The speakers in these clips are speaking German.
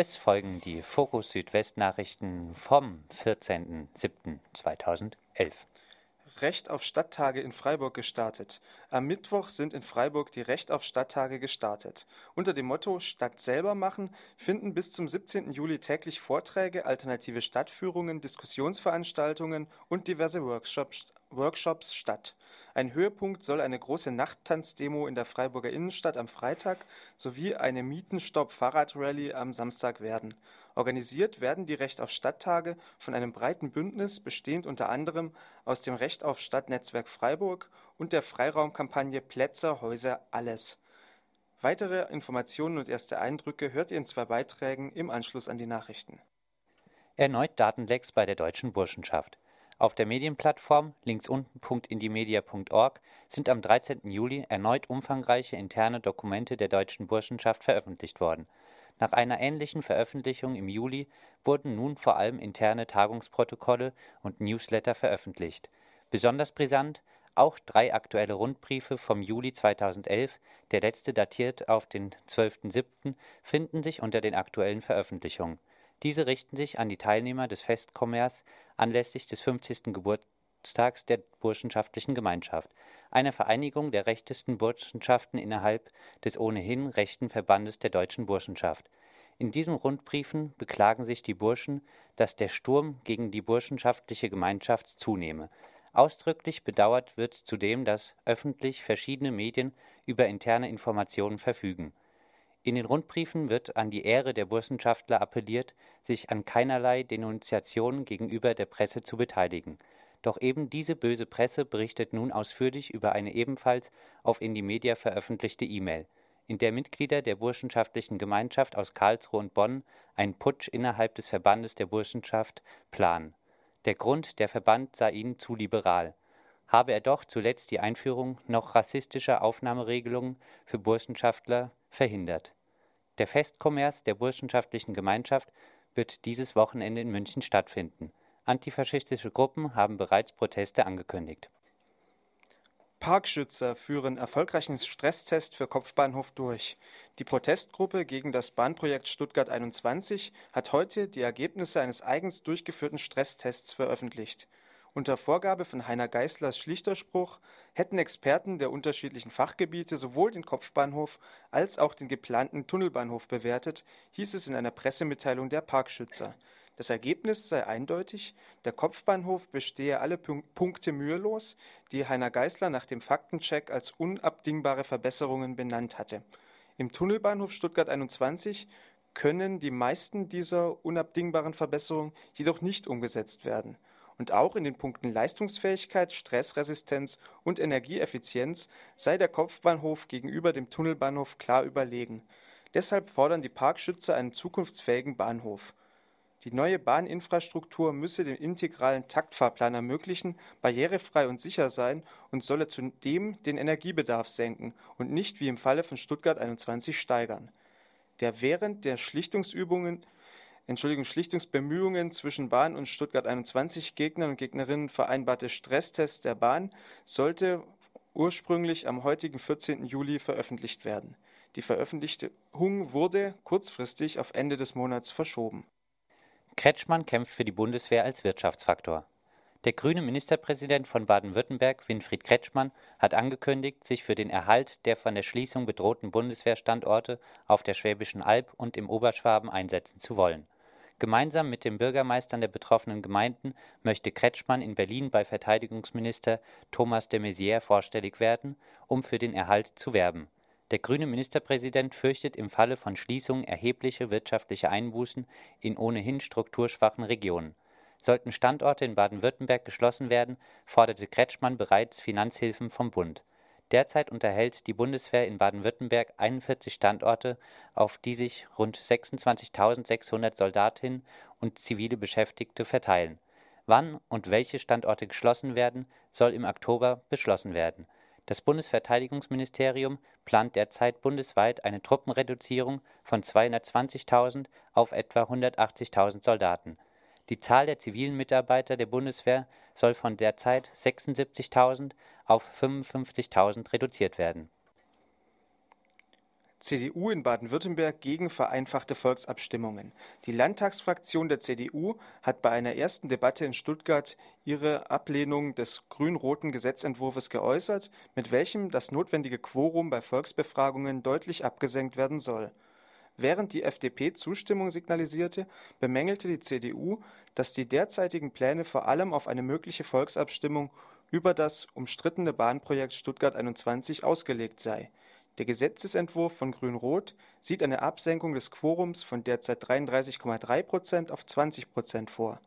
Es folgen die Fokus Südwest Nachrichten vom 14.07.2011. Recht auf Stadttage in Freiburg gestartet. Am Mittwoch sind in Freiburg die Recht auf Stadttage gestartet. Unter dem Motto Stadt selber machen finden bis zum 17. Juli täglich Vorträge, alternative Stadtführungen, Diskussionsveranstaltungen und diverse Workshops, Workshops statt. Ein Höhepunkt soll eine große Nachttanzdemo in der Freiburger Innenstadt am Freitag sowie eine Mietenstopp-Fahrradrallye am Samstag werden. Organisiert werden die Recht auf Stadttage von einem breiten Bündnis, bestehend unter anderem aus dem Recht auf Stadt-Netzwerk Freiburg und der Freiraumkampagne Plätze, Häuser, Alles. Weitere Informationen und erste Eindrücke hört ihr in zwei Beiträgen im Anschluss an die Nachrichten. Erneut Datenlecks bei der Deutschen Burschenschaft. Auf der Medienplattform links unten.indimedia.org sind am 13. Juli erneut umfangreiche interne Dokumente der Deutschen Burschenschaft veröffentlicht worden. Nach einer ähnlichen Veröffentlichung im Juli wurden nun vor allem interne Tagungsprotokolle und Newsletter veröffentlicht. Besonders brisant auch drei aktuelle Rundbriefe vom Juli 2011, der letzte datiert auf den 12.07., finden sich unter den aktuellen Veröffentlichungen diese richten sich an die Teilnehmer des Festkommers anlässlich des 50. Geburtstags der Burschenschaftlichen Gemeinschaft, einer Vereinigung der rechtesten Burschenschaften innerhalb des ohnehin rechten Verbandes der Deutschen Burschenschaft. In diesen Rundbriefen beklagen sich die Burschen, dass der Sturm gegen die burschenschaftliche Gemeinschaft zunehme. Ausdrücklich bedauert wird zudem, dass öffentlich verschiedene Medien über interne Informationen verfügen in den Rundbriefen wird an die Ehre der Burschenschaftler appelliert, sich an keinerlei Denunziation gegenüber der Presse zu beteiligen. Doch eben diese böse Presse berichtet nun ausführlich über eine ebenfalls auf Indymedia veröffentlichte E-Mail, in der Mitglieder der Burschenschaftlichen Gemeinschaft aus Karlsruhe und Bonn einen Putsch innerhalb des Verbandes der Burschenschaft planen. Der Grund, der Verband sei ihnen zu liberal. Habe er doch zuletzt die Einführung noch rassistischer Aufnahmeregelungen für Burschenschaftler verhindert. Der Festkommers der Burschenschaftlichen Gemeinschaft wird dieses Wochenende in München stattfinden. Antifaschistische Gruppen haben bereits Proteste angekündigt. Parkschützer führen erfolgreichen Stresstest für Kopfbahnhof durch. Die Protestgruppe gegen das Bahnprojekt Stuttgart 21 hat heute die Ergebnisse eines eigens durchgeführten Stresstests veröffentlicht. Unter Vorgabe von Heiner Geißlers Schlichterspruch hätten Experten der unterschiedlichen Fachgebiete sowohl den Kopfbahnhof als auch den geplanten Tunnelbahnhof bewertet, hieß es in einer Pressemitteilung der Parkschützer. Das Ergebnis sei eindeutig, der Kopfbahnhof bestehe alle Punkte mühelos, die Heiner Geißler nach dem Faktencheck als unabdingbare Verbesserungen benannt hatte. Im Tunnelbahnhof Stuttgart 21 können die meisten dieser unabdingbaren Verbesserungen jedoch nicht umgesetzt werden und auch in den Punkten Leistungsfähigkeit, Stressresistenz und Energieeffizienz sei der Kopfbahnhof gegenüber dem Tunnelbahnhof klar überlegen. Deshalb fordern die Parkschützer einen zukunftsfähigen Bahnhof. Die neue Bahninfrastruktur müsse den integralen Taktfahrplan ermöglichen, barrierefrei und sicher sein und solle zudem den Energiebedarf senken und nicht wie im Falle von Stuttgart 21 steigern. Der während der Schlichtungsübungen Entschuldigung, Schlichtungsbemühungen zwischen Bahn und Stuttgart 21 Gegnern und Gegnerinnen vereinbarte Stresstest der Bahn sollte ursprünglich am heutigen 14. Juli veröffentlicht werden. Die Veröffentlichung wurde kurzfristig auf Ende des Monats verschoben. Kretschmann kämpft für die Bundeswehr als Wirtschaftsfaktor. Der grüne Ministerpräsident von Baden-Württemberg, Winfried Kretschmann, hat angekündigt, sich für den Erhalt der von der Schließung bedrohten Bundeswehrstandorte auf der Schwäbischen Alb und im Oberschwaben einsetzen zu wollen. Gemeinsam mit den Bürgermeistern der betroffenen Gemeinden möchte Kretschmann in Berlin bei Verteidigungsminister Thomas de Maizière vorstellig werden, um für den Erhalt zu werben. Der grüne Ministerpräsident fürchtet im Falle von Schließungen erhebliche wirtschaftliche Einbußen in ohnehin strukturschwachen Regionen. Sollten Standorte in Baden-Württemberg geschlossen werden, forderte Kretschmann bereits Finanzhilfen vom Bund Derzeit unterhält die Bundeswehr in Baden-Württemberg 41 Standorte, auf die sich rund 26.600 Soldatinnen und zivile Beschäftigte verteilen. Wann und welche Standorte geschlossen werden, soll im Oktober beschlossen werden. Das Bundesverteidigungsministerium plant derzeit bundesweit eine Truppenreduzierung von 220.000 auf etwa 180.000 Soldaten die Zahl der zivilen Mitarbeiter der Bundeswehr soll von derzeit 76.000 auf 55.000 reduziert werden. CDU in Baden-Württemberg gegen vereinfachte Volksabstimmungen. Die Landtagsfraktion der CDU hat bei einer ersten Debatte in Stuttgart ihre Ablehnung des grün-roten Gesetzentwurfs geäußert, mit welchem das notwendige Quorum bei Volksbefragungen deutlich abgesenkt werden soll. Während die FDP Zustimmung signalisierte, bemängelte die CDU, dass die derzeitigen Pläne vor allem auf eine mögliche Volksabstimmung über das umstrittene Bahnprojekt Stuttgart 21 ausgelegt sei der Gesetzesentwurf von Grün-Rot sieht eine Absenkung des Quorums von derzeit 33,3 Prozent auf 20 Prozent vor.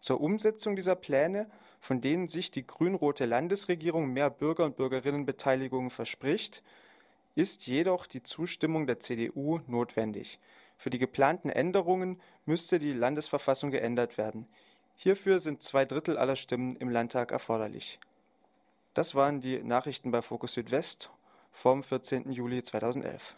Zur Umsetzung dieser Pläne, von denen sich die grün-rote Landesregierung mehr Bürger und Bürgerinnenbeteiligung verspricht, ist jedoch die Zustimmung der CDU notwendig. Für die geplanten Änderungen müsste die Landesverfassung geändert werden. Hierfür sind zwei Drittel aller Stimmen im Landtag erforderlich. Das waren die Nachrichten bei Fokus Südwest vom 14. Juli 2011.